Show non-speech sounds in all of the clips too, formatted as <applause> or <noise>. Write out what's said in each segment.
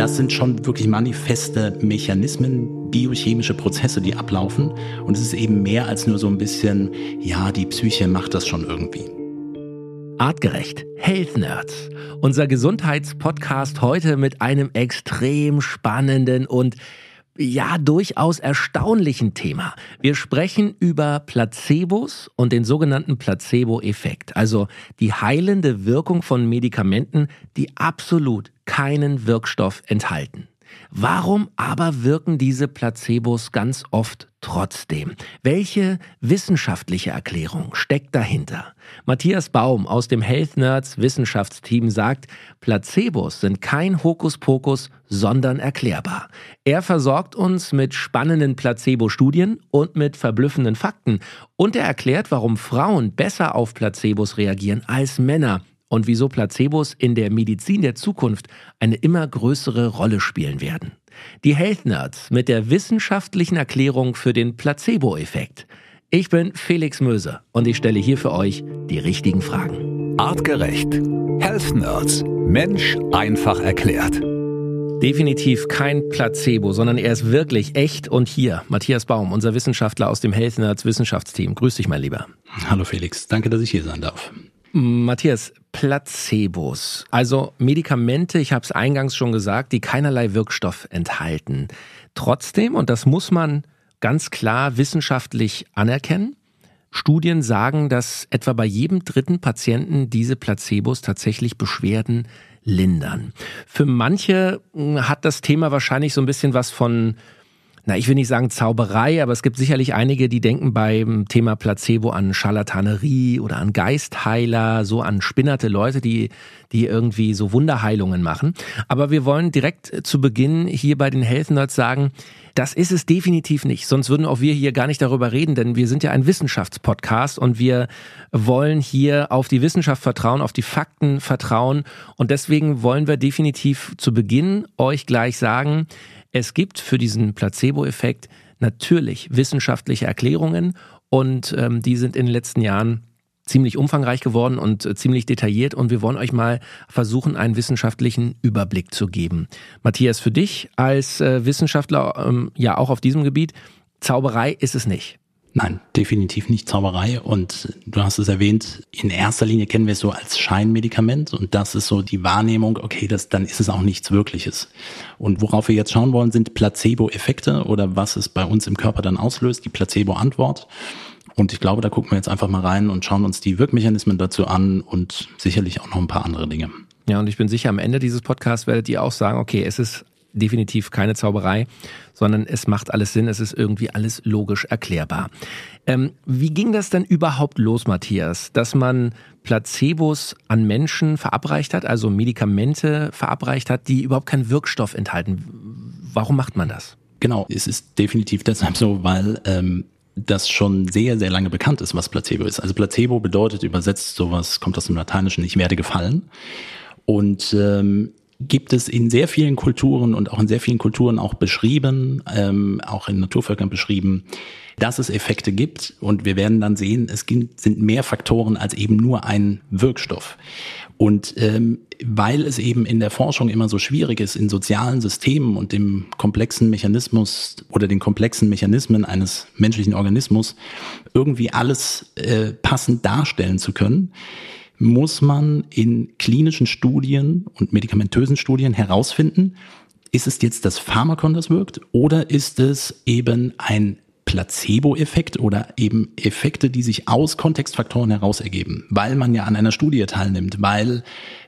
das sind schon wirklich manifeste Mechanismen, biochemische Prozesse, die ablaufen. Und es ist eben mehr als nur so ein bisschen, ja, die Psyche macht das schon irgendwie. Artgerecht, Health Nerds. Unser Gesundheitspodcast heute mit einem extrem spannenden und ja, durchaus erstaunlichen Thema. Wir sprechen über Placebos und den sogenannten Placebo-Effekt, also die heilende Wirkung von Medikamenten, die absolut keinen Wirkstoff enthalten. Warum aber wirken diese Placebos ganz oft trotzdem? Welche wissenschaftliche Erklärung steckt dahinter? Matthias Baum aus dem Health Nerds Wissenschaftsteam sagt, Placebos sind kein Hokuspokus, sondern erklärbar. Er versorgt uns mit spannenden Placebo-Studien und mit verblüffenden Fakten und er erklärt, warum Frauen besser auf Placebos reagieren als Männer und wieso Placebos in der Medizin der Zukunft eine immer größere Rolle spielen werden. Die Health Nerds mit der wissenschaftlichen Erklärung für den Placebo-Effekt. Ich bin Felix Möse und ich stelle hier für euch die richtigen Fragen. Artgerecht. Health Nerds. Mensch einfach erklärt. Definitiv kein Placebo, sondern er ist wirklich echt und hier, Matthias Baum, unser Wissenschaftler aus dem Health Nerds Wissenschaftsteam. Grüß dich, mein Lieber. Hallo Felix, danke, dass ich hier sein darf. Matthias, Placebos, also Medikamente, ich habe es eingangs schon gesagt, die keinerlei Wirkstoff enthalten. Trotzdem, und das muss man ganz klar wissenschaftlich anerkennen, Studien sagen, dass etwa bei jedem dritten Patienten diese Placebos tatsächlich Beschwerden lindern. Für manche hm, hat das Thema wahrscheinlich so ein bisschen was von na, ich will nicht sagen Zauberei, aber es gibt sicherlich einige, die denken beim Thema Placebo an Scharlatanerie oder an Geistheiler, so an spinnerte Leute, die, die irgendwie so Wunderheilungen machen. Aber wir wollen direkt zu Beginn hier bei den Health Nerds sagen, das ist es definitiv nicht. Sonst würden auch wir hier gar nicht darüber reden, denn wir sind ja ein Wissenschaftspodcast und wir wollen hier auf die Wissenschaft vertrauen, auf die Fakten vertrauen. Und deswegen wollen wir definitiv zu Beginn euch gleich sagen, es gibt für diesen Placebo-Effekt natürlich wissenschaftliche Erklärungen und ähm, die sind in den letzten Jahren ziemlich umfangreich geworden und äh, ziemlich detailliert und wir wollen euch mal versuchen, einen wissenschaftlichen Überblick zu geben. Matthias, für dich als äh, Wissenschaftler, ähm, ja auch auf diesem Gebiet, Zauberei ist es nicht. Nein, definitiv nicht Zauberei. Und du hast es erwähnt, in erster Linie kennen wir es so als Scheinmedikament. Und das ist so die Wahrnehmung, okay, das, dann ist es auch nichts Wirkliches. Und worauf wir jetzt schauen wollen, sind Placebo-Effekte oder was es bei uns im Körper dann auslöst, die Placebo-Antwort. Und ich glaube, da gucken wir jetzt einfach mal rein und schauen uns die Wirkmechanismen dazu an und sicherlich auch noch ein paar andere Dinge. Ja, und ich bin sicher, am Ende dieses Podcasts werdet ihr auch sagen, okay, es ist definitiv keine Zauberei, sondern es macht alles Sinn, es ist irgendwie alles logisch erklärbar. Ähm, wie ging das denn überhaupt los, Matthias, dass man Placebos an Menschen verabreicht hat, also Medikamente verabreicht hat, die überhaupt keinen Wirkstoff enthalten? Warum macht man das? Genau, es ist definitiv deshalb so, weil ähm, das schon sehr, sehr lange bekannt ist, was Placebo ist. Also Placebo bedeutet übersetzt sowas, kommt aus dem Lateinischen, ich werde gefallen. Und ähm, gibt es in sehr vielen Kulturen und auch in sehr vielen Kulturen auch beschrieben, ähm, auch in Naturvölkern beschrieben, dass es Effekte gibt. Und wir werden dann sehen, es sind mehr Faktoren als eben nur ein Wirkstoff. Und ähm, weil es eben in der Forschung immer so schwierig ist, in sozialen Systemen und dem komplexen Mechanismus oder den komplexen Mechanismen eines menschlichen Organismus irgendwie alles äh, passend darstellen zu können, muss man in klinischen Studien und medikamentösen Studien herausfinden, ist es jetzt das Pharmakon, das wirkt, oder ist es eben ein Placebo-Effekt oder eben Effekte, die sich aus Kontextfaktoren heraus ergeben, weil man ja an einer Studie teilnimmt, weil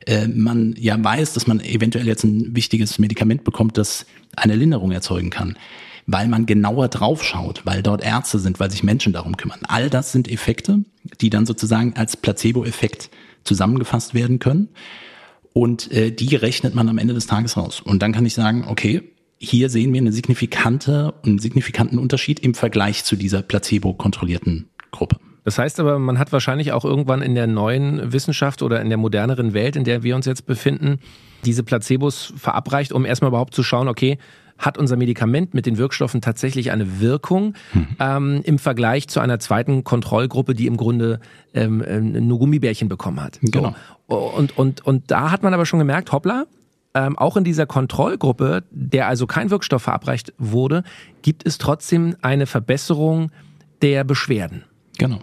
äh, man ja weiß, dass man eventuell jetzt ein wichtiges Medikament bekommt, das eine Linderung erzeugen kann weil man genauer draufschaut, weil dort Ärzte sind, weil sich Menschen darum kümmern. All das sind Effekte, die dann sozusagen als Placebo-Effekt zusammengefasst werden können. Und äh, die rechnet man am Ende des Tages raus. Und dann kann ich sagen, okay, hier sehen wir eine signifikante, einen signifikanten Unterschied im Vergleich zu dieser placebo-kontrollierten Gruppe. Das heißt aber, man hat wahrscheinlich auch irgendwann in der neuen Wissenschaft oder in der moderneren Welt, in der wir uns jetzt befinden, diese Placebos verabreicht, um erstmal überhaupt zu schauen, okay, hat unser Medikament mit den Wirkstoffen tatsächlich eine Wirkung hm. ähm, im Vergleich zu einer zweiten Kontrollgruppe, die im Grunde ähm, ähm nur Gummibärchen bekommen hat. Genau. So. Und, und, und da hat man aber schon gemerkt, hoppla, ähm, auch in dieser Kontrollgruppe, der also kein Wirkstoff verabreicht wurde, gibt es trotzdem eine Verbesserung der Beschwerden. Genau.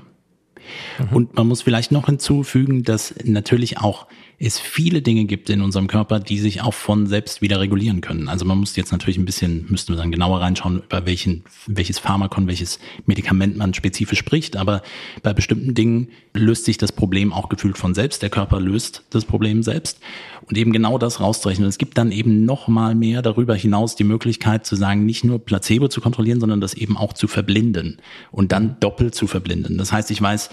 Mhm. Und man muss vielleicht noch hinzufügen, dass natürlich auch es viele Dinge gibt in unserem Körper, die sich auch von selbst wieder regulieren können. Also man muss jetzt natürlich ein bisschen, müssten wir dann genauer reinschauen, über welchen, welches Pharmakon, welches Medikament man spezifisch spricht. Aber bei bestimmten Dingen löst sich das Problem auch gefühlt von selbst. Der Körper löst das Problem selbst. Und eben genau das rauszurechnen. Es gibt dann eben noch mal mehr darüber hinaus die Möglichkeit zu sagen, nicht nur Placebo zu kontrollieren, sondern das eben auch zu verblinden und dann doppelt zu verblinden. Das heißt, ich weiß,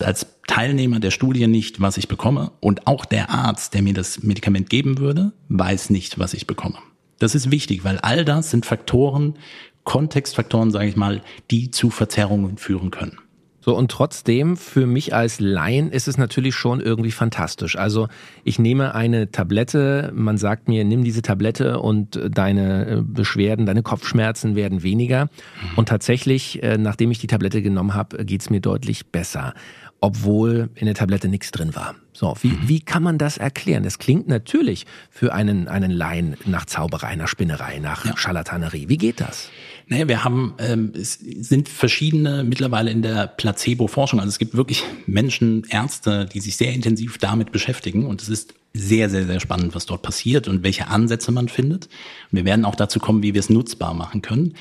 als Teilnehmer der Studie nicht, was ich bekomme. Und auch der Arzt, der mir das Medikament geben würde, weiß nicht, was ich bekomme. Das ist wichtig, weil all das sind Faktoren, Kontextfaktoren, sage ich mal, die zu Verzerrungen führen können. So, und trotzdem, für mich als Laien ist es natürlich schon irgendwie fantastisch. Also ich nehme eine Tablette, man sagt mir, nimm diese Tablette und deine äh, Beschwerden, deine Kopfschmerzen werden weniger. Mhm. Und tatsächlich, äh, nachdem ich die Tablette genommen habe, geht's mir deutlich besser obwohl in der Tablette nichts drin war. So, wie, mhm. wie kann man das erklären? Das klingt natürlich für einen, einen Laien nach Zauberei, nach Spinnerei, nach ja. Scharlatanerie. Wie geht das? Naja, wir haben, ähm, es sind verschiedene mittlerweile in der Placebo-Forschung. Also es gibt wirklich Menschen, Ärzte, die sich sehr intensiv damit beschäftigen. Und es ist sehr, sehr, sehr spannend, was dort passiert und welche Ansätze man findet. Und wir werden auch dazu kommen, wie wir es nutzbar machen können.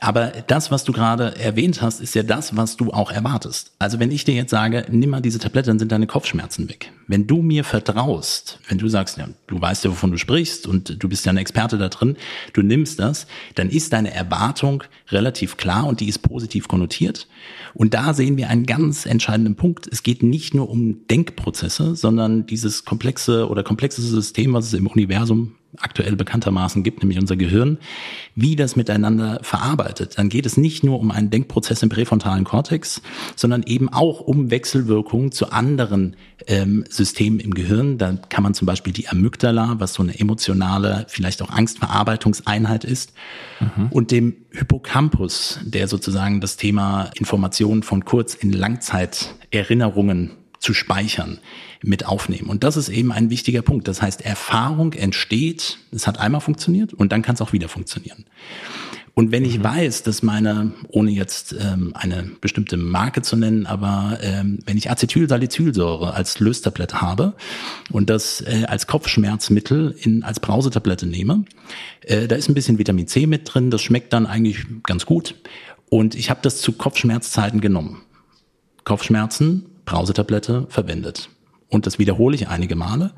Aber das, was du gerade erwähnt hast, ist ja das, was du auch erwartest. Also wenn ich dir jetzt sage, nimm mal diese Tablette, dann sind deine Kopfschmerzen weg. Wenn du mir vertraust, wenn du sagst, ja, du weißt ja, wovon du sprichst und du bist ja ein Experte da drin, du nimmst das, dann ist deine Erwartung relativ klar und die ist positiv konnotiert. Und da sehen wir einen ganz entscheidenden Punkt. Es geht nicht nur um Denkprozesse, sondern dieses komplexe oder komplexe System, was es im Universum aktuell bekanntermaßen gibt, nämlich unser Gehirn, wie das miteinander verarbeitet. Dann geht es nicht nur um einen Denkprozess im präfrontalen Kortex, sondern eben auch um Wechselwirkungen zu anderen ähm, Systemen im Gehirn. Da kann man zum Beispiel die Amygdala, was so eine emotionale, vielleicht auch Angstverarbeitungseinheit ist, mhm. und dem Hippocampus, der sozusagen das Thema Informationen von Kurz- in Langzeiterinnerungen zu speichern, mit aufnehmen. Und das ist eben ein wichtiger Punkt. Das heißt, Erfahrung entsteht, es hat einmal funktioniert und dann kann es auch wieder funktionieren. Und wenn ich mhm. weiß, dass meine, ohne jetzt ähm, eine bestimmte Marke zu nennen, aber ähm, wenn ich Acetylsalicylsäure als Löstablette habe und das äh, als Kopfschmerzmittel in, als Brausetablette nehme, äh, da ist ein bisschen Vitamin C mit drin, das schmeckt dann eigentlich ganz gut. Und ich habe das zu Kopfschmerzzeiten genommen. Kopfschmerzen, Brausetablette verwendet. Und das wiederhole ich einige Male.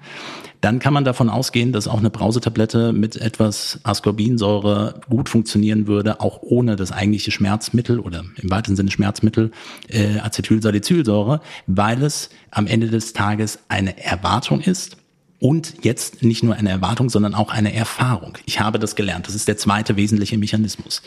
Dann kann man davon ausgehen, dass auch eine Brausetablette mit etwas Ascorbinsäure gut funktionieren würde, auch ohne das eigentliche Schmerzmittel oder im weitesten Sinne Schmerzmittel äh, Acetylsalicylsäure, weil es am Ende des Tages eine Erwartung ist, und jetzt nicht nur eine Erwartung, sondern auch eine Erfahrung. Ich habe das gelernt. Das ist der zweite wesentliche Mechanismus.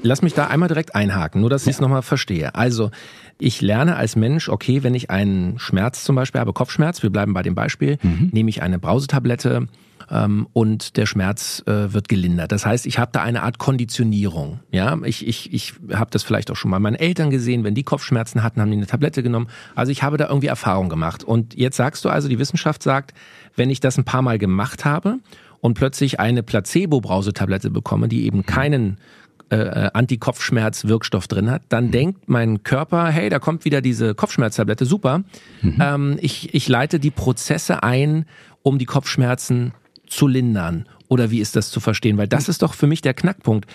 Lass mich da einmal direkt einhaken, nur dass ich es nochmal verstehe. Also, ich lerne als Mensch, okay, wenn ich einen Schmerz zum Beispiel habe, Kopfschmerz, wir bleiben bei dem Beispiel, mhm. nehme ich eine Brausetablette, ähm, und der Schmerz äh, wird gelindert. Das heißt, ich habe da eine Art Konditionierung. Ja, ich ich ich habe das vielleicht auch schon mal meinen Eltern gesehen, wenn die Kopfschmerzen hatten, haben die eine Tablette genommen. Also ich habe da irgendwie Erfahrung gemacht. Und jetzt sagst du also, die Wissenschaft sagt, wenn ich das ein paar Mal gemacht habe und plötzlich eine Placebo-Brausetablette bekomme, die eben keinen äh, äh Anti-Kopfschmerz-Wirkstoff drin hat, dann mhm. denkt mein Körper, hey, da kommt wieder diese Kopfschmerztablette, super. Mhm. Ähm, ich, ich leite die Prozesse ein, um die Kopfschmerzen zu lindern? Oder wie ist das zu verstehen? Weil das ist doch für mich der Knackpunkt.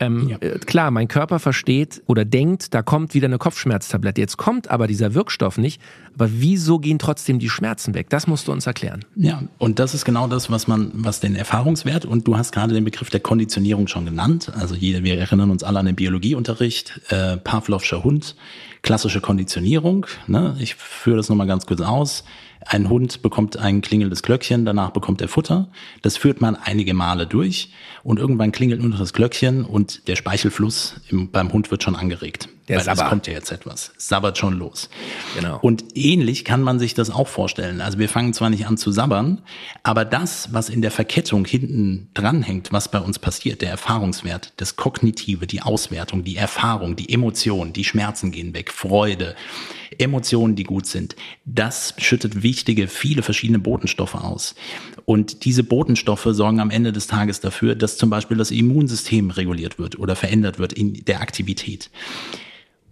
Ähm, ja. äh, klar, mein Körper versteht oder denkt, da kommt wieder eine Kopfschmerztablette. Jetzt kommt aber dieser Wirkstoff nicht. Aber wieso gehen trotzdem die Schmerzen weg? Das musst du uns erklären. Ja, und das ist genau das, was man, was den Erfahrungswert und du hast gerade den Begriff der Konditionierung schon genannt. Also jeder, wir erinnern uns alle an den Biologieunterricht, äh, Pavlovscher Hund, klassische Konditionierung. Ne? Ich führe das nochmal ganz kurz aus. Ein Hund bekommt ein klingelndes Glöckchen, danach bekommt er Futter. Das führt man einige Male durch und irgendwann klingelt nur noch das Glöckchen und der Speichelfluss im, beim Hund wird schon angeregt. Der weil Sabber. es kommt ja jetzt etwas. Es sabbert schon los. Genau. Und ähnlich kann man sich das auch vorstellen. Also wir fangen zwar nicht an zu sabbern, aber das, was in der Verkettung hinten dranhängt, was bei uns passiert, der Erfahrungswert, das Kognitive, die Auswertung, die Erfahrung, die Emotion, die Schmerzen gehen weg, Freude, Emotionen, die gut sind, das schüttet wichtige, viele verschiedene Botenstoffe aus. Und diese Botenstoffe sorgen am Ende des Tages dafür, dass zum Beispiel das Immunsystem reguliert wird oder verändert wird in der Aktivität.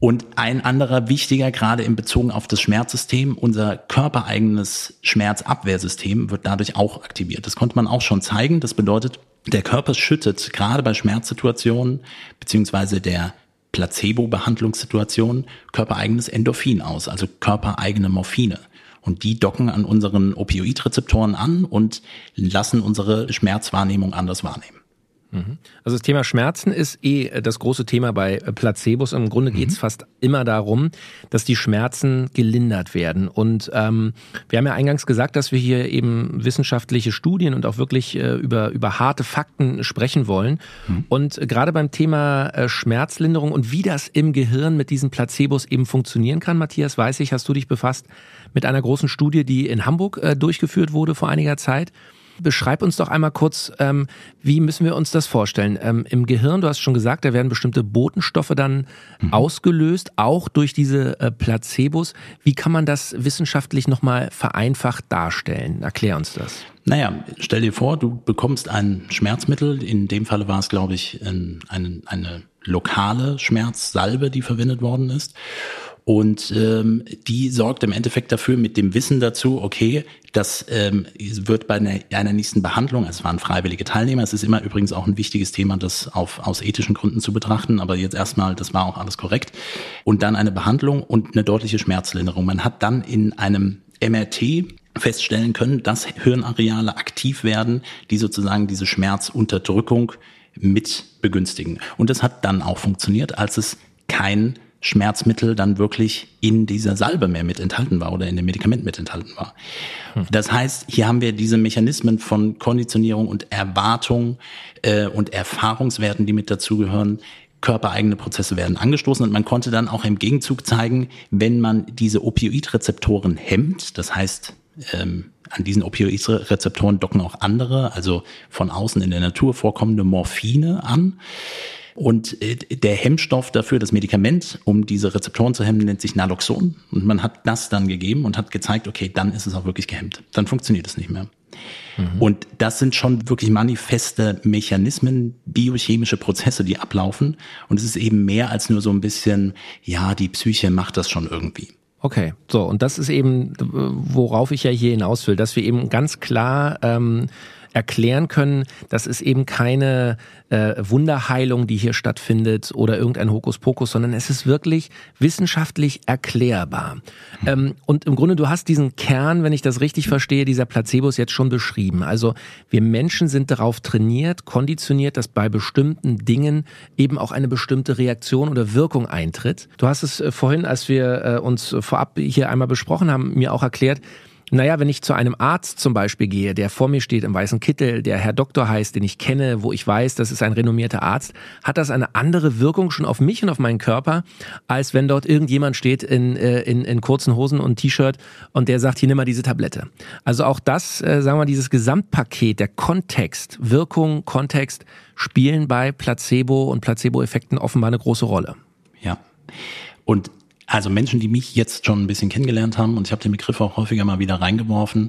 Und ein anderer wichtiger, gerade in Bezug auf das Schmerzsystem, unser körpereigenes Schmerzabwehrsystem wird dadurch auch aktiviert. Das konnte man auch schon zeigen. Das bedeutet, der Körper schüttet gerade bei Schmerzsituationen beziehungsweise der Placebo-Behandlungssituation körpereigenes Endorphin aus, also körpereigene Morphine. Und die docken an unseren Opioidrezeptoren an und lassen unsere Schmerzwahrnehmung anders wahrnehmen. Mhm. Also das Thema Schmerzen ist eh äh, das große Thema bei äh, Placebos. Im Grunde geht es mhm. fast immer darum, dass die Schmerzen gelindert werden. Und ähm, wir haben ja eingangs gesagt, dass wir hier eben wissenschaftliche Studien und auch wirklich äh, über, über harte Fakten sprechen wollen. Mhm. Und gerade beim Thema äh, Schmerzlinderung und wie das im Gehirn mit diesen Placebos eben funktionieren kann, Matthias, weiß ich, hast du dich befasst mit einer großen Studie, die in Hamburg äh, durchgeführt wurde vor einiger Zeit. Beschreib uns doch einmal kurz, ähm, wie müssen wir uns das vorstellen? Ähm, Im Gehirn, du hast schon gesagt, da werden bestimmte Botenstoffe dann mhm. ausgelöst, auch durch diese äh, Placebos. Wie kann man das wissenschaftlich nochmal vereinfacht darstellen? Erklär uns das. Naja, stell dir vor, du bekommst ein Schmerzmittel. In dem Falle war es, glaube ich, ein, eine, eine lokale Schmerzsalbe, die verwendet worden ist. Und ähm, die sorgt im Endeffekt dafür mit dem Wissen dazu, okay, das ähm, wird bei einer, einer nächsten Behandlung, also es waren freiwillige Teilnehmer, es ist immer übrigens auch ein wichtiges Thema, das auf, aus ethischen Gründen zu betrachten, aber jetzt erstmal, das war auch alles korrekt. Und dann eine Behandlung und eine deutliche Schmerzlinderung. Man hat dann in einem MRT feststellen können, dass Hirnareale aktiv werden, die sozusagen diese Schmerzunterdrückung mit begünstigen. Und das hat dann auch funktioniert, als es kein Schmerzmittel dann wirklich in dieser Salbe mehr mit enthalten war oder in dem Medikament mit enthalten war. Hm. Das heißt, hier haben wir diese Mechanismen von Konditionierung und Erwartung äh, und Erfahrungswerten, die mit dazugehören. Körpereigene Prozesse werden angestoßen und man konnte dann auch im Gegenzug zeigen, wenn man diese Opioidrezeptoren hemmt, das heißt, ähm, an diesen Opioidrezeptoren docken auch andere, also von außen in der Natur vorkommende Morphine an. Und äh, der Hemmstoff dafür, das Medikament, um diese Rezeptoren zu hemmen, nennt sich Naloxon. Und man hat das dann gegeben und hat gezeigt, okay, dann ist es auch wirklich gehemmt. Dann funktioniert es nicht mehr. Mhm. Und das sind schon wirklich manifeste Mechanismen, biochemische Prozesse, die ablaufen. Und es ist eben mehr als nur so ein bisschen, ja, die Psyche macht das schon irgendwie. Okay, so und das ist eben, worauf ich ja hier hinaus will, dass wir eben ganz klar ähm, erklären können, das ist eben keine äh, Wunderheilung, die hier stattfindet oder irgendein Hokuspokus, sondern es ist wirklich wissenschaftlich erklärbar. Mhm. Ähm, und im Grunde, du hast diesen Kern, wenn ich das richtig verstehe, dieser Placebos jetzt schon beschrieben. Also wir Menschen sind darauf trainiert, konditioniert, dass bei bestimmten Dingen eben auch eine bestimmte Reaktion oder Wirkung eintritt. Du hast es äh, vorhin, als wir äh, uns vorab hier einmal besprochen haben, mir auch erklärt, naja, wenn ich zu einem Arzt zum Beispiel gehe, der vor mir steht im weißen Kittel, der Herr Doktor heißt, den ich kenne, wo ich weiß, das ist ein renommierter Arzt, hat das eine andere Wirkung schon auf mich und auf meinen Körper, als wenn dort irgendjemand steht in, äh, in, in kurzen Hosen und T-Shirt und der sagt, hier nimm mal diese Tablette. Also auch das, äh, sagen wir, dieses Gesamtpaket, der Kontext, Wirkung, Kontext spielen bei Placebo und Placebo-Effekten offenbar eine große Rolle. Ja. Und also Menschen, die mich jetzt schon ein bisschen kennengelernt haben, und ich habe den Begriff auch häufiger mal wieder reingeworfen,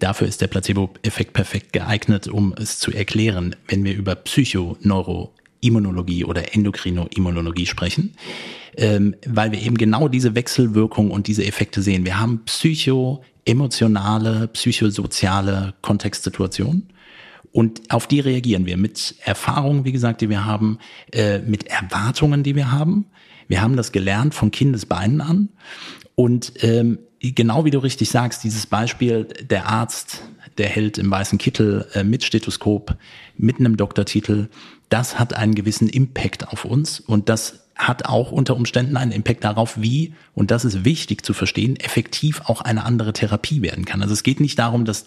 dafür ist der Placebo-Effekt perfekt geeignet, um es zu erklären, wenn wir über Psychoneuroimmunologie oder Endokrinoimmunologie sprechen, ähm, weil wir eben genau diese Wechselwirkung und diese Effekte sehen. Wir haben psycho-emotionale, psychosoziale Kontextsituationen. Und auf die reagieren wir mit Erfahrungen, wie gesagt, die wir haben, äh, mit Erwartungen, die wir haben, wir haben das gelernt von Kindesbeinen an. Und ähm, genau wie du richtig sagst, dieses Beispiel, der Arzt, der hält im weißen Kittel äh, mit Stethoskop, mit einem Doktortitel, das hat einen gewissen Impact auf uns und das hat auch unter Umständen einen Impact darauf, wie, und das ist wichtig zu verstehen, effektiv auch eine andere Therapie werden kann. Also es geht nicht darum, dass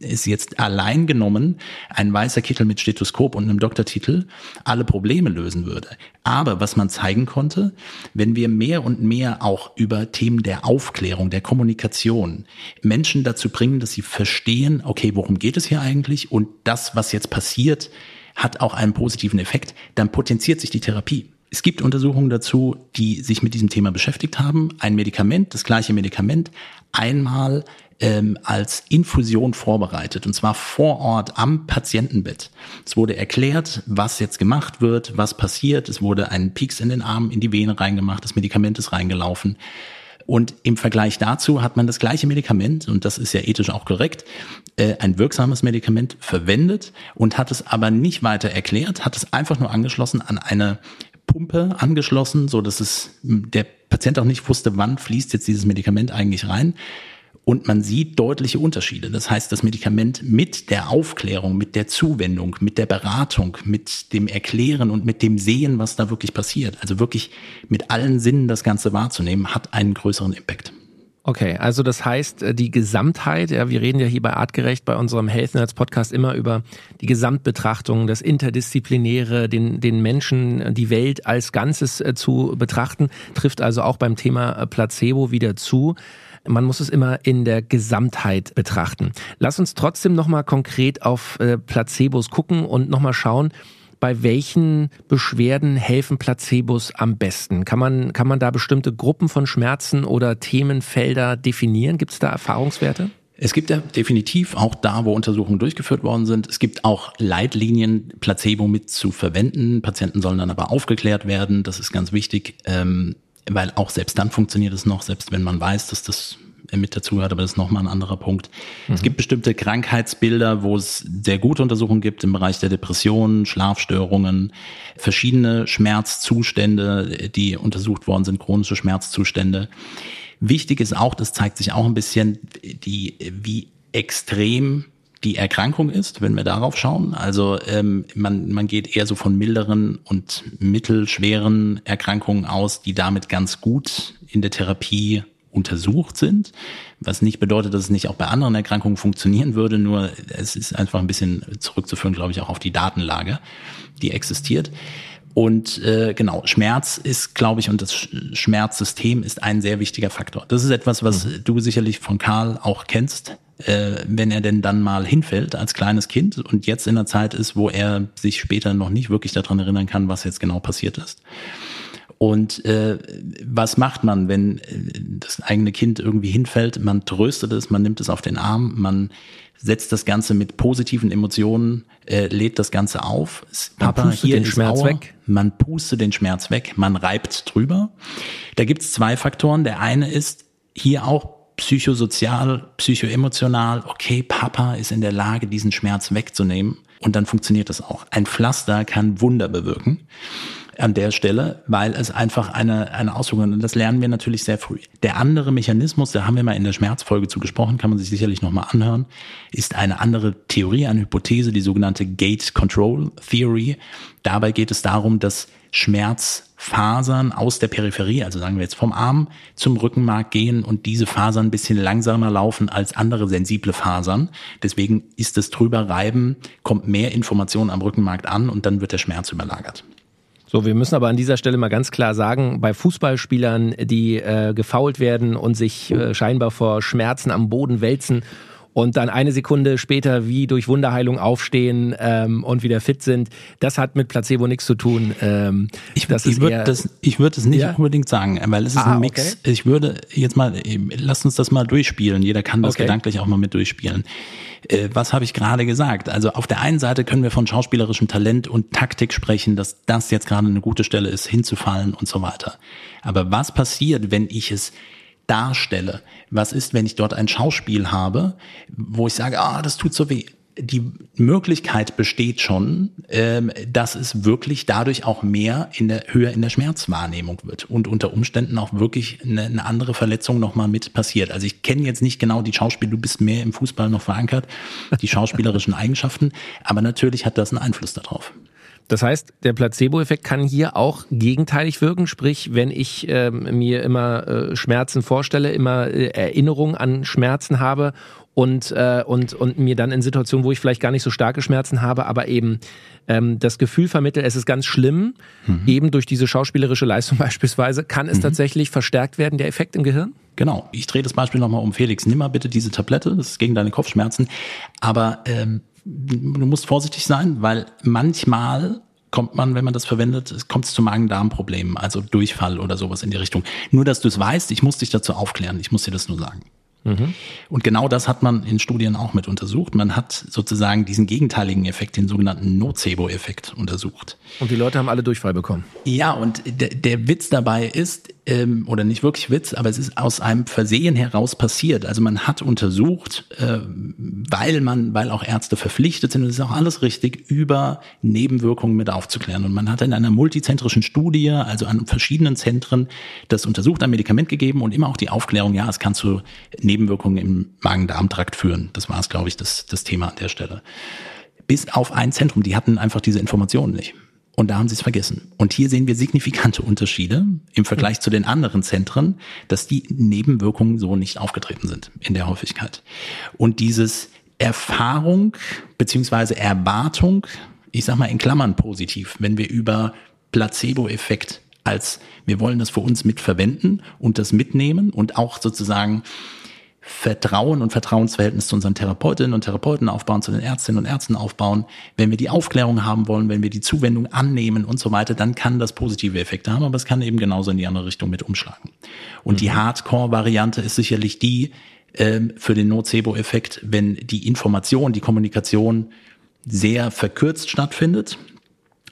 es jetzt allein genommen ein weißer Kittel mit Stethoskop und einem Doktortitel alle Probleme lösen würde. Aber was man zeigen konnte, wenn wir mehr und mehr auch über Themen der Aufklärung, der Kommunikation Menschen dazu bringen, dass sie verstehen, okay, worum geht es hier eigentlich und das, was jetzt passiert, hat auch einen positiven Effekt, dann potenziert sich die Therapie. Es gibt Untersuchungen dazu, die sich mit diesem Thema beschäftigt haben. Ein Medikament, das gleiche Medikament, einmal ähm, als Infusion vorbereitet und zwar vor Ort am Patientenbett. Es wurde erklärt, was jetzt gemacht wird, was passiert. Es wurde ein Pieks in den Arm in die Vene reingemacht, das Medikament ist reingelaufen. Und im Vergleich dazu hat man das gleiche Medikament, und das ist ja ethisch auch korrekt, äh, ein wirksames Medikament verwendet und hat es aber nicht weiter erklärt, hat es einfach nur angeschlossen an eine Pumpe angeschlossen, so dass es der Patient auch nicht wusste, wann fließt jetzt dieses Medikament eigentlich rein. Und man sieht deutliche Unterschiede. Das heißt, das Medikament mit der Aufklärung, mit der Zuwendung, mit der Beratung, mit dem Erklären und mit dem Sehen, was da wirklich passiert, also wirklich mit allen Sinnen das Ganze wahrzunehmen, hat einen größeren Impact. Okay, also das heißt, äh, die Gesamtheit, ja, wir reden ja hier bei Artgerecht bei unserem Health Nerds Podcast immer über die Gesamtbetrachtung, das Interdisziplinäre, den, den Menschen, die Welt als Ganzes äh, zu betrachten, trifft also auch beim Thema äh, Placebo wieder zu. Man muss es immer in der Gesamtheit betrachten. Lass uns trotzdem nochmal konkret auf Placebos gucken und nochmal schauen, bei welchen Beschwerden helfen Placebos am besten? Kann man, kann man da bestimmte Gruppen von Schmerzen oder Themenfelder definieren? Gibt es da Erfahrungswerte? Es gibt ja definitiv auch da, wo Untersuchungen durchgeführt worden sind, es gibt auch Leitlinien, Placebo mit zu verwenden. Patienten sollen dann aber aufgeklärt werden. Das ist ganz wichtig, ähm, weil auch selbst dann funktioniert es noch, selbst wenn man weiß, dass das mit dazu gehört, aber das ist nochmal ein anderer Punkt. Mhm. Es gibt bestimmte Krankheitsbilder, wo es sehr gute Untersuchungen gibt im Bereich der Depressionen, Schlafstörungen, verschiedene Schmerzzustände, die untersucht worden sind, chronische Schmerzzustände. Wichtig ist auch, das zeigt sich auch ein bisschen, die, wie extrem die Erkrankung ist, wenn wir darauf schauen. Also ähm, man, man geht eher so von milderen und mittelschweren Erkrankungen aus, die damit ganz gut in der Therapie untersucht sind, was nicht bedeutet, dass es nicht auch bei anderen Erkrankungen funktionieren würde, nur es ist einfach ein bisschen zurückzuführen, glaube ich, auch auf die Datenlage, die existiert. Und äh, genau, Schmerz ist, glaube ich, und das Schmerzsystem ist ein sehr wichtiger Faktor. Das ist etwas, was mhm. du sicherlich von Karl auch kennst, äh, wenn er denn dann mal hinfällt als kleines Kind und jetzt in der Zeit ist, wo er sich später noch nicht wirklich daran erinnern kann, was jetzt genau passiert ist. Und äh, was macht man, wenn äh, das eigene Kind irgendwie hinfällt? Man tröstet es, man nimmt es auf den Arm, man setzt das Ganze mit positiven Emotionen, äh, lädt das Ganze auf. Papa, hier den Schmerz Auer. weg. Man pustet den Schmerz weg, man reibt drüber. Da gibt's zwei Faktoren. Der eine ist hier auch psychosozial, psychoemotional. Okay, Papa ist in der Lage, diesen Schmerz wegzunehmen. Und dann funktioniert das auch. Ein Pflaster kann Wunder bewirken an der Stelle, weil es einfach eine, eine Auswirkung hat. Und das lernen wir natürlich sehr früh. Der andere Mechanismus, da haben wir mal in der Schmerzfolge zu gesprochen, kann man sich sicherlich nochmal anhören, ist eine andere Theorie, eine Hypothese, die sogenannte Gate Control Theory. Dabei geht es darum, dass Schmerzfasern aus der Peripherie, also sagen wir jetzt vom Arm zum Rückenmark gehen und diese Fasern ein bisschen langsamer laufen als andere sensible Fasern. Deswegen ist das drüber reiben, kommt mehr Information am Rückenmark an und dann wird der Schmerz überlagert. So, wir müssen aber an dieser Stelle mal ganz klar sagen, bei Fußballspielern, die äh, gefault werden und sich äh, scheinbar vor Schmerzen am Boden wälzen und dann eine Sekunde später wie durch Wunderheilung aufstehen ähm, und wieder fit sind. Das hat mit Placebo nichts zu tun. Ähm, ich, ich würde das, ich würde es nicht ja? unbedingt sagen, weil es ist ah, ein Mix. Okay. Ich würde jetzt mal, lass uns das mal durchspielen. Jeder kann das okay. gedanklich auch mal mit durchspielen. Äh, was habe ich gerade gesagt? Also auf der einen Seite können wir von schauspielerischem Talent und Taktik sprechen, dass das jetzt gerade eine gute Stelle ist, hinzufallen und so weiter. Aber was passiert, wenn ich es darstelle. Was ist, wenn ich dort ein Schauspiel habe, wo ich sage, ah, das tut so weh. Die Möglichkeit besteht schon, ähm, dass es wirklich dadurch auch mehr in der höher in der Schmerzwahrnehmung wird und unter Umständen auch wirklich eine, andere Verletzung nochmal mit passiert. Also ich kenne jetzt nicht genau die Schauspiel, du bist mehr im Fußball noch verankert, die schauspielerischen <laughs> Eigenschaften, aber natürlich hat das einen Einfluss darauf. Das heißt, der Placebo-Effekt kann hier auch gegenteilig wirken, sprich, wenn ich äh, mir immer äh, Schmerzen vorstelle, immer äh, Erinnerungen an Schmerzen habe und, äh, und, und mir dann in Situationen, wo ich vielleicht gar nicht so starke Schmerzen habe, aber eben ähm, das Gefühl vermittelt, es ist ganz schlimm, mhm. eben durch diese schauspielerische Leistung <laughs> beispielsweise, kann es mhm. tatsächlich verstärkt werden, der Effekt im Gehirn? Genau. Ich drehe das Beispiel nochmal um. Felix, nimm mal bitte diese Tablette, das ist gegen deine Kopfschmerzen. Aber ähm, du musst vorsichtig sein, weil manchmal kommt man, wenn man das verwendet, kommt es zu Magen-Darm-Problemen, also Durchfall oder sowas in die Richtung. Nur, dass du es weißt, ich muss dich dazu aufklären, ich muss dir das nur sagen. Mhm. Und genau das hat man in Studien auch mit untersucht. Man hat sozusagen diesen gegenteiligen Effekt, den sogenannten Nocebo-Effekt untersucht. Und die Leute haben alle Durchfall bekommen. Ja, und der, der Witz dabei ist, ähm, oder nicht wirklich Witz, aber es ist aus einem Versehen heraus passiert. Also man hat untersucht, äh, weil man, weil auch Ärzte verpflichtet sind, und das ist auch alles richtig, über Nebenwirkungen mit aufzuklären. Und man hat in einer multizentrischen Studie, also an verschiedenen Zentren, das untersucht, ein Medikament gegeben und immer auch die Aufklärung, ja, es kann zu Nebenwirkungen im Magen-Darm-Trakt führen. Das war es, glaube ich, das, das Thema an der Stelle. Bis auf ein Zentrum, die hatten einfach diese Informationen nicht. Und da haben sie es vergessen. Und hier sehen wir signifikante Unterschiede im Vergleich zu den anderen Zentren, dass die Nebenwirkungen so nicht aufgetreten sind in der Häufigkeit. Und dieses Erfahrung beziehungsweise Erwartung, ich sag mal in Klammern positiv, wenn wir über Placebo-Effekt als wir wollen das für uns mitverwenden und das mitnehmen und auch sozusagen Vertrauen und Vertrauensverhältnis zu unseren Therapeutinnen und Therapeuten aufbauen, zu den Ärztinnen und Ärzten aufbauen. Wenn wir die Aufklärung haben wollen, wenn wir die Zuwendung annehmen und so weiter, dann kann das positive Effekte haben, aber es kann eben genauso in die andere Richtung mit umschlagen. Und mhm. die Hardcore-Variante ist sicherlich die ähm, für den Nocebo-Effekt, wenn die Information, die Kommunikation sehr verkürzt stattfindet,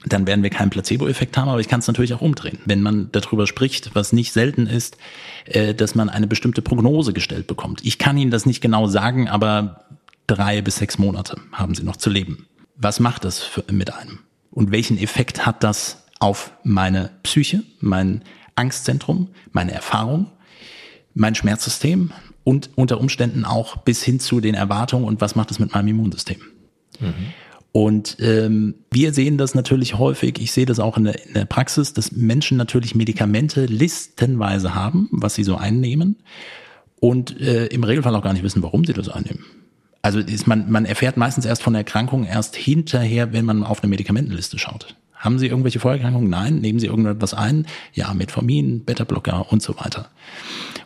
dann werden wir keinen Placebo-Effekt haben, aber ich kann es natürlich auch umdrehen. Wenn man darüber spricht, was nicht selten ist, äh, dass man eine bestimmte Prognose gestellt bekommt. Ich kann Ihnen das nicht genau sagen, aber drei bis sechs Monate haben Sie noch zu leben. Was macht das für, mit einem? Und welchen Effekt hat das auf meine Psyche, mein Angstzentrum, meine Erfahrung, mein Schmerzsystem und unter Umständen auch bis hin zu den Erwartungen und was macht es mit meinem Immunsystem? Mhm. Und ähm, wir sehen das natürlich häufig, ich sehe das auch in der, in der Praxis, dass Menschen natürlich Medikamente listenweise haben, was sie so einnehmen und äh, im Regelfall auch gar nicht wissen, warum sie das einnehmen. Also ist man, man erfährt meistens erst von der Erkrankung erst hinterher, wenn man auf eine Medikamentenliste schaut. Haben Sie irgendwelche Vorerkrankungen? Nein. Nehmen Sie irgendetwas ein? Ja, Metformin, Beta-Blocker und so weiter.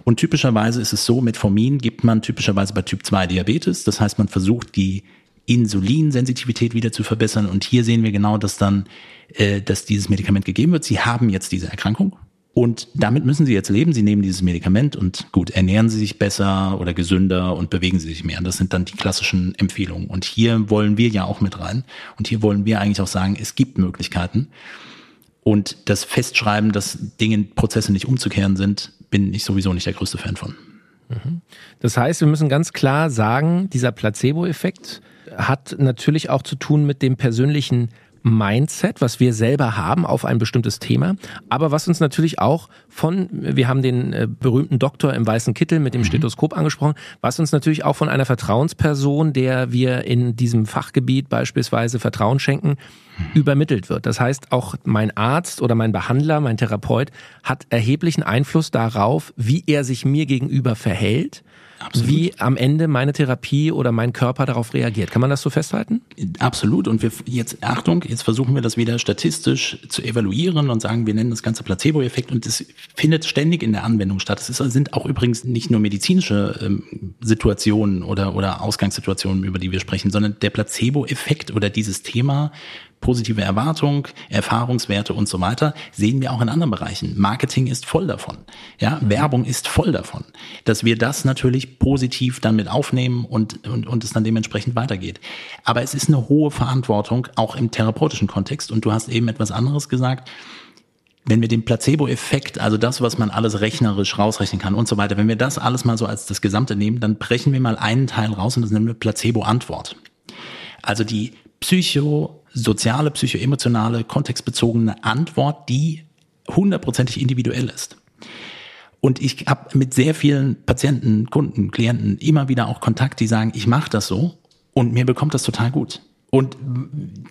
Und typischerweise ist es so, Metformin gibt man typischerweise bei Typ 2 Diabetes. Das heißt, man versucht die Insulinsensitivität wieder zu verbessern. Und hier sehen wir genau, dass dann, äh, dass dieses Medikament gegeben wird. Sie haben jetzt diese Erkrankung. Und damit müssen Sie jetzt leben. Sie nehmen dieses Medikament und gut, ernähren Sie sich besser oder gesünder und bewegen Sie sich mehr. Das sind dann die klassischen Empfehlungen. Und hier wollen wir ja auch mit rein. Und hier wollen wir eigentlich auch sagen, es gibt Möglichkeiten. Und das Festschreiben, dass Dinge, Prozesse nicht umzukehren sind, bin ich sowieso nicht der größte Fan von. Mhm. Das heißt, wir müssen ganz klar sagen, dieser Placebo-Effekt, hat natürlich auch zu tun mit dem persönlichen Mindset, was wir selber haben auf ein bestimmtes Thema, aber was uns natürlich auch von, wir haben den äh, berühmten Doktor im weißen Kittel mit dem mhm. Stethoskop angesprochen, was uns natürlich auch von einer Vertrauensperson, der wir in diesem Fachgebiet beispielsweise Vertrauen schenken, mhm. übermittelt wird. Das heißt, auch mein Arzt oder mein Behandler, mein Therapeut hat erheblichen Einfluss darauf, wie er sich mir gegenüber verhält Absolut. wie am Ende meine Therapie oder mein Körper darauf reagiert. Kann man das so festhalten? Absolut. Und wir jetzt, Achtung, jetzt versuchen wir das wieder statistisch zu evaluieren und sagen, wir nennen das Ganze Placebo-Effekt und das findet ständig in der Anwendung statt. Es sind auch übrigens nicht nur medizinische ähm, Situationen oder, oder Ausgangssituationen, über die wir sprechen, sondern der Placebo-Effekt oder dieses Thema positive Erwartung, Erfahrungswerte und so weiter, sehen wir auch in anderen Bereichen. Marketing ist voll davon. Ja, mhm. Werbung ist voll davon. Dass wir das natürlich positiv dann mit aufnehmen und, und, und es dann dementsprechend weitergeht. Aber es ist eine hohe Verantwortung, auch im therapeutischen Kontext. Und du hast eben etwas anderes gesagt wenn wir den Placebo-Effekt, also das, was man alles rechnerisch rausrechnen kann und so weiter, wenn wir das alles mal so als das Gesamte nehmen, dann brechen wir mal einen Teil raus und das nennen wir Placebo-Antwort. Also die psychosoziale, psychoemotionale, kontextbezogene Antwort, die hundertprozentig individuell ist. Und ich habe mit sehr vielen Patienten, Kunden, Klienten immer wieder auch Kontakt, die sagen, ich mache das so und mir bekommt das total gut. Und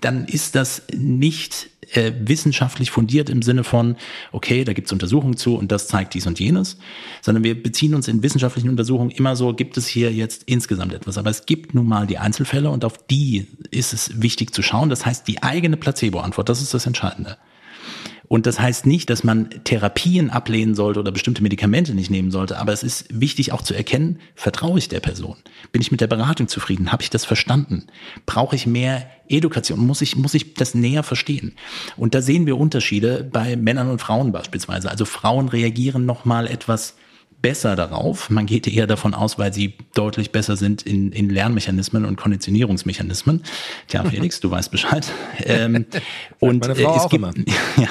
dann ist das nicht äh, wissenschaftlich fundiert im Sinne von, okay, da gibt es Untersuchungen zu und das zeigt dies und jenes, sondern wir beziehen uns in wissenschaftlichen Untersuchungen immer so, gibt es hier jetzt insgesamt etwas. Aber es gibt nun mal die Einzelfälle und auf die ist es wichtig zu schauen. Das heißt, die eigene Placebo-Antwort, das ist das Entscheidende. Und das heißt nicht, dass man Therapien ablehnen sollte oder bestimmte Medikamente nicht nehmen sollte, aber es ist wichtig auch zu erkennen, vertraue ich der Person? Bin ich mit der Beratung zufrieden? Habe ich das verstanden? Brauche ich mehr Education? Muss ich, muss ich das näher verstehen? Und da sehen wir Unterschiede bei Männern und Frauen beispielsweise. Also Frauen reagieren nochmal etwas besser darauf. Man geht eher davon aus, weil sie deutlich besser sind in, in Lernmechanismen und Konditionierungsmechanismen. Tja, <laughs> Felix, du weißt Bescheid. <laughs> Ähm, und, äh, es gibt, <laughs> ja,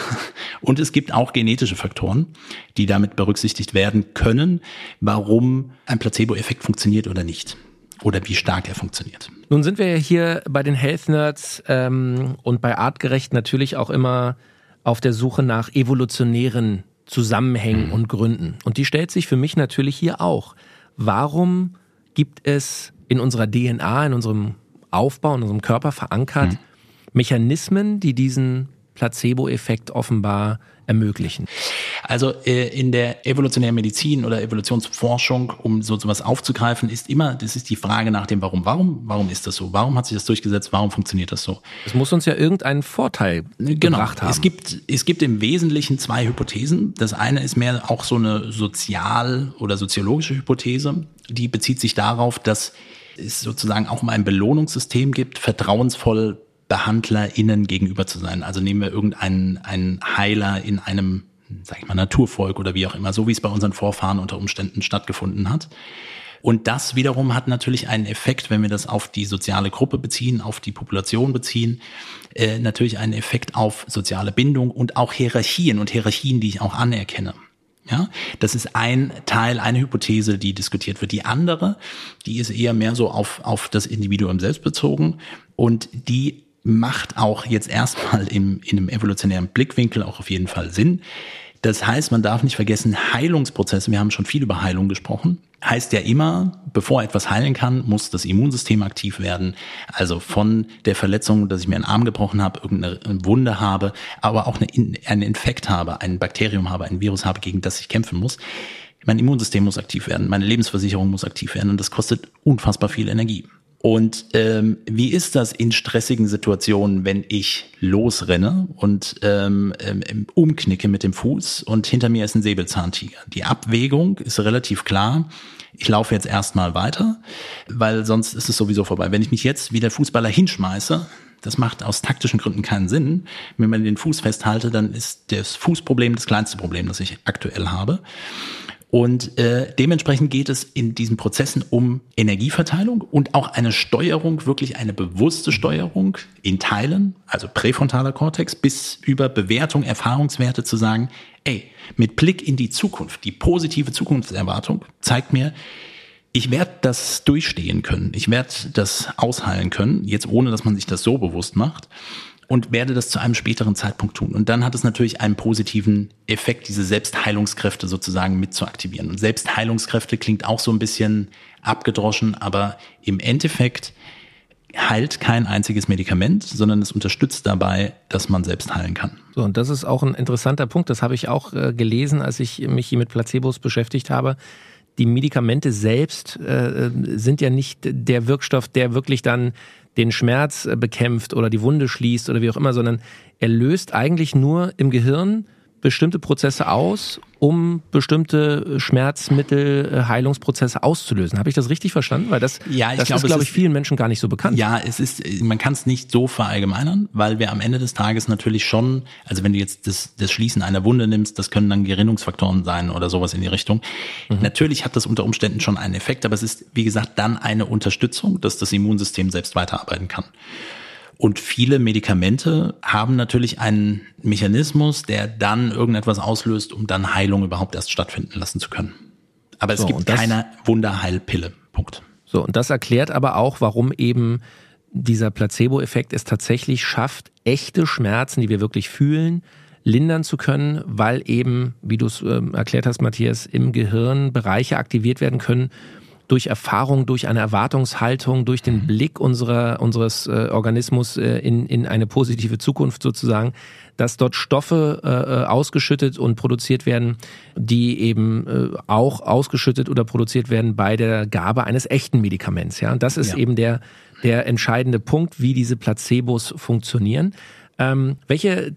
und es gibt auch genetische Faktoren, die damit berücksichtigt werden können, warum ein Placebo-Effekt funktioniert oder nicht. Oder wie stark er funktioniert. Nun sind wir ja hier bei den Health Nerds ähm, und bei Artgerecht natürlich auch immer auf der Suche nach evolutionären Zusammenhängen mhm. und Gründen. Und die stellt sich für mich natürlich hier auch. Warum gibt es in unserer DNA, in unserem Aufbau, in unserem Körper verankert mhm. Mechanismen, die diesen Placebo-Effekt offenbar ermöglichen? Also äh, in der evolutionären Medizin oder Evolutionsforschung, um so sowas aufzugreifen, ist immer, das ist die Frage nach dem Warum. Warum, warum ist das so? Warum hat sich das durchgesetzt? Warum funktioniert das so? Es muss uns ja irgendeinen Vorteil genau. gebracht haben. Es gibt, es gibt im Wesentlichen zwei Hypothesen. Das eine ist mehr auch so eine sozial- oder soziologische Hypothese. Die bezieht sich darauf, dass es sozusagen auch mal ein Belohnungssystem gibt, vertrauensvoll BehandlerInnen gegenüber zu sein. Also nehmen wir irgendeinen einen Heiler in einem, sag ich mal, Naturvolk oder wie auch immer, so wie es bei unseren Vorfahren unter Umständen stattgefunden hat. Und das wiederum hat natürlich einen Effekt, wenn wir das auf die soziale Gruppe beziehen, auf die Population beziehen, äh, natürlich einen Effekt auf soziale Bindung und auch Hierarchien und Hierarchien, die ich auch anerkenne. Ja, das ist ein Teil, eine Hypothese, die diskutiert wird. Die andere, die ist eher mehr so auf, auf das Individuum selbst bezogen und die macht auch jetzt erstmal im, in einem evolutionären Blickwinkel auch auf jeden Fall Sinn. Das heißt, man darf nicht vergessen, Heilungsprozesse, wir haben schon viel über Heilung gesprochen, heißt ja immer, bevor etwas heilen kann, muss das Immunsystem aktiv werden. Also von der Verletzung, dass ich mir einen Arm gebrochen habe, irgendeine Wunde habe, aber auch eine, einen Infekt habe, ein Bakterium habe, ein Virus habe, gegen das ich kämpfen muss. Mein Immunsystem muss aktiv werden, meine Lebensversicherung muss aktiv werden und das kostet unfassbar viel Energie. Und ähm, wie ist das in stressigen Situationen, wenn ich losrenne und ähm, ähm, umknicke mit dem Fuß und hinter mir ist ein Säbelzahntiger? Die Abwägung ist relativ klar. Ich laufe jetzt erstmal weiter, weil sonst ist es sowieso vorbei. Wenn ich mich jetzt wie der Fußballer hinschmeiße, das macht aus taktischen Gründen keinen Sinn. Wenn man den Fuß festhalte, dann ist das Fußproblem das kleinste Problem, das ich aktuell habe. Und äh, dementsprechend geht es in diesen Prozessen um Energieverteilung und auch eine Steuerung, wirklich eine bewusste Steuerung in Teilen, also präfrontaler Kortex, bis über Bewertung, Erfahrungswerte zu sagen, ey, mit Blick in die Zukunft, die positive Zukunftserwartung zeigt mir, ich werde das durchstehen können, ich werde das ausheilen können, jetzt ohne dass man sich das so bewusst macht und werde das zu einem späteren Zeitpunkt tun. Und dann hat es natürlich einen positiven Effekt, diese Selbstheilungskräfte sozusagen mit zu aktivieren. Und Selbstheilungskräfte klingt auch so ein bisschen abgedroschen, aber im Endeffekt heilt kein einziges Medikament, sondern es unterstützt dabei, dass man selbst heilen kann. So, und das ist auch ein interessanter Punkt. Das habe ich auch äh, gelesen, als ich mich hier mit Placebos beschäftigt habe. Die Medikamente selbst äh, sind ja nicht der Wirkstoff, der wirklich dann den Schmerz bekämpft oder die Wunde schließt oder wie auch immer, sondern er löst eigentlich nur im Gehirn bestimmte Prozesse aus, um bestimmte Schmerzmittel, äh, Heilungsprozesse auszulösen. Habe ich das richtig verstanden? Weil das, ja, ich das glaub, ist, glaube ich, vielen Menschen gar nicht so bekannt. Ja, es ist, man kann es nicht so verallgemeinern, weil wir am Ende des Tages natürlich schon, also wenn du jetzt das, das Schließen einer Wunde nimmst, das können dann Gerinnungsfaktoren sein oder sowas in die Richtung. Mhm. Natürlich hat das unter Umständen schon einen Effekt, aber es ist, wie gesagt, dann eine Unterstützung, dass das Immunsystem selbst weiterarbeiten kann. Und viele Medikamente haben natürlich einen Mechanismus, der dann irgendetwas auslöst, um dann Heilung überhaupt erst stattfinden lassen zu können. Aber es so, gibt keine Wunderheilpille. Punkt. So, und das erklärt aber auch, warum eben dieser Placebo-Effekt es tatsächlich schafft, echte Schmerzen, die wir wirklich fühlen, lindern zu können, weil eben, wie du es äh, erklärt hast, Matthias, im Gehirn Bereiche aktiviert werden können, durch Erfahrung, durch eine Erwartungshaltung, durch den mhm. Blick unserer, unseres äh, Organismus äh, in, in eine positive Zukunft sozusagen, dass dort Stoffe äh, äh, ausgeschüttet und produziert werden, die eben äh, auch ausgeschüttet oder produziert werden bei der Gabe eines echten Medikaments. Ja, und das ist ja. eben der der entscheidende Punkt, wie diese Placebos funktionieren. Ähm, welche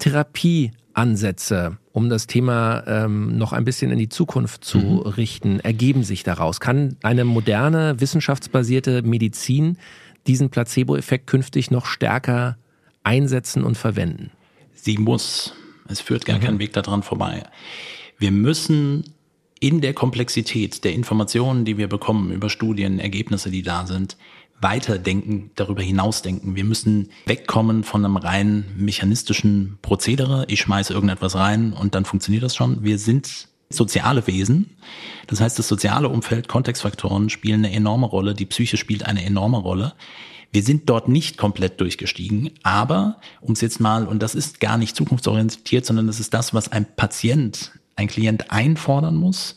Therapieansätze, um das Thema ähm, noch ein bisschen in die Zukunft zu mhm. richten, ergeben sich daraus? Kann eine moderne, wissenschaftsbasierte Medizin diesen Placebo-Effekt künftig noch stärker einsetzen und verwenden? Sie muss. Es führt gar mhm. kein Weg daran vorbei. Wir müssen in der Komplexität der Informationen, die wir bekommen über Studien, Ergebnisse, die da sind, weiterdenken, darüber hinausdenken. Wir müssen wegkommen von einem rein mechanistischen Prozedere. Ich schmeiße irgendetwas rein und dann funktioniert das schon. Wir sind soziale Wesen. Das heißt, das soziale Umfeld, Kontextfaktoren spielen eine enorme Rolle. Die Psyche spielt eine enorme Rolle. Wir sind dort nicht komplett durchgestiegen, aber um es jetzt mal, und das ist gar nicht zukunftsorientiert, sondern das ist das, was ein Patient, ein Klient einfordern muss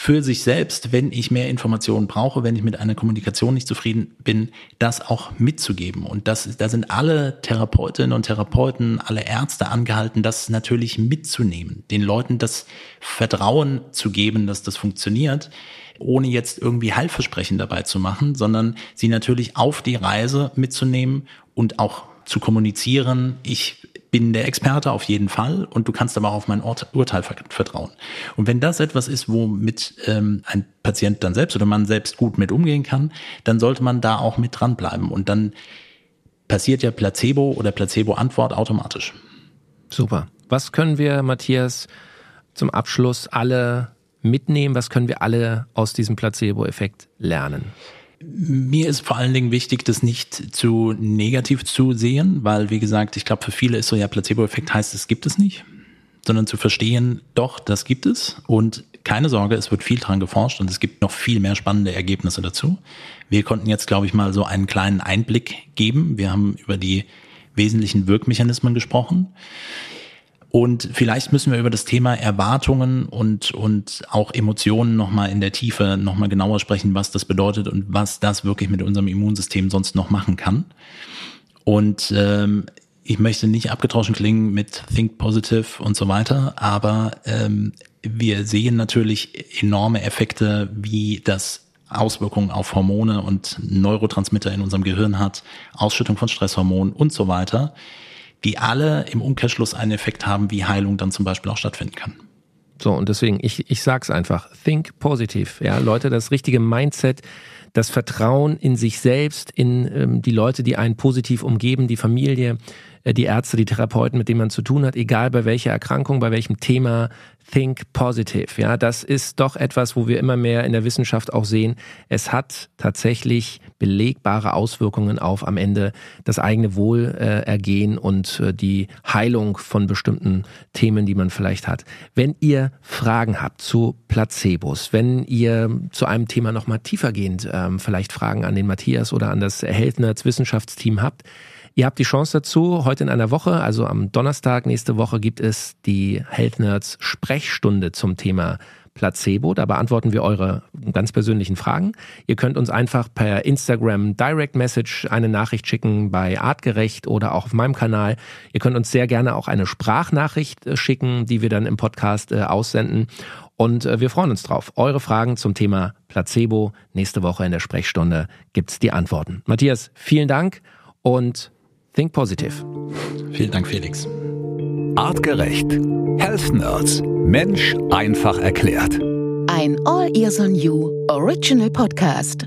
für sich selbst, wenn ich mehr Informationen brauche, wenn ich mit einer Kommunikation nicht zufrieden bin, das auch mitzugeben. Und das, da sind alle Therapeutinnen und Therapeuten, alle Ärzte angehalten, das natürlich mitzunehmen, den Leuten das Vertrauen zu geben, dass das funktioniert ohne jetzt irgendwie Heilversprechen dabei zu machen, sondern sie natürlich auf die Reise mitzunehmen und auch zu kommunizieren, ich bin der Experte auf jeden Fall und du kannst aber auch auf mein Urteil vertrauen. Und wenn das etwas ist, womit ähm, ein Patient dann selbst oder man selbst gut mit umgehen kann, dann sollte man da auch mit dranbleiben. Und dann passiert ja Placebo oder Placebo-Antwort automatisch. Super. Was können wir, Matthias, zum Abschluss alle mitnehmen? Was können wir alle aus diesem Placebo-Effekt lernen? Mir ist vor allen Dingen wichtig, das nicht zu negativ zu sehen, weil, wie gesagt, ich glaube, für viele ist so, ja, Placebo-Effekt heißt, es gibt es nicht, sondern zu verstehen, doch, das gibt es und keine Sorge, es wird viel dran geforscht und es gibt noch viel mehr spannende Ergebnisse dazu. Wir konnten jetzt, glaube ich, mal so einen kleinen Einblick geben. Wir haben über die wesentlichen Wirkmechanismen gesprochen. Und vielleicht müssen wir über das Thema Erwartungen und, und auch Emotionen nochmal in der Tiefe nochmal genauer sprechen, was das bedeutet und was das wirklich mit unserem Immunsystem sonst noch machen kann. Und ähm, ich möchte nicht abgetroschen klingen mit Think Positive und so weiter, aber ähm, wir sehen natürlich enorme Effekte, wie das Auswirkungen auf Hormone und Neurotransmitter in unserem Gehirn hat, Ausschüttung von Stresshormonen und so weiter die alle im Umkehrschluss einen Effekt haben, wie Heilung dann zum Beispiel auch stattfinden kann. So, und deswegen, ich, ich sag's einfach, think positive. Ja, Leute, das richtige Mindset, das Vertrauen in sich selbst, in ähm, die Leute, die einen positiv umgeben, die Familie, die Ärzte, die Therapeuten, mit denen man zu tun hat, egal bei welcher Erkrankung, bei welchem Thema, think positive. Ja, das ist doch etwas, wo wir immer mehr in der Wissenschaft auch sehen. Es hat tatsächlich belegbare Auswirkungen auf am Ende das eigene Wohlergehen und äh, die Heilung von bestimmten Themen, die man vielleicht hat. Wenn ihr Fragen habt zu Placebos, wenn ihr zu einem Thema nochmal tiefergehend ähm, vielleicht Fragen an den Matthias oder an das Health Nerds Wissenschaftsteam habt, Ihr habt die Chance dazu. Heute in einer Woche, also am Donnerstag nächste Woche, gibt es die Health Nerds Sprechstunde zum Thema Placebo. Da beantworten wir eure ganz persönlichen Fragen. Ihr könnt uns einfach per Instagram Direct Message eine Nachricht schicken bei Artgerecht oder auch auf meinem Kanal. Ihr könnt uns sehr gerne auch eine Sprachnachricht äh, schicken, die wir dann im Podcast äh, aussenden. Und äh, wir freuen uns drauf. Eure Fragen zum Thema Placebo. Nächste Woche in der Sprechstunde gibt's die Antworten. Matthias, vielen Dank und Think Positive. Vielen Dank, Felix. Artgerecht. Health Nerds. Mensch einfach erklärt. Ein All Ears on You Original Podcast.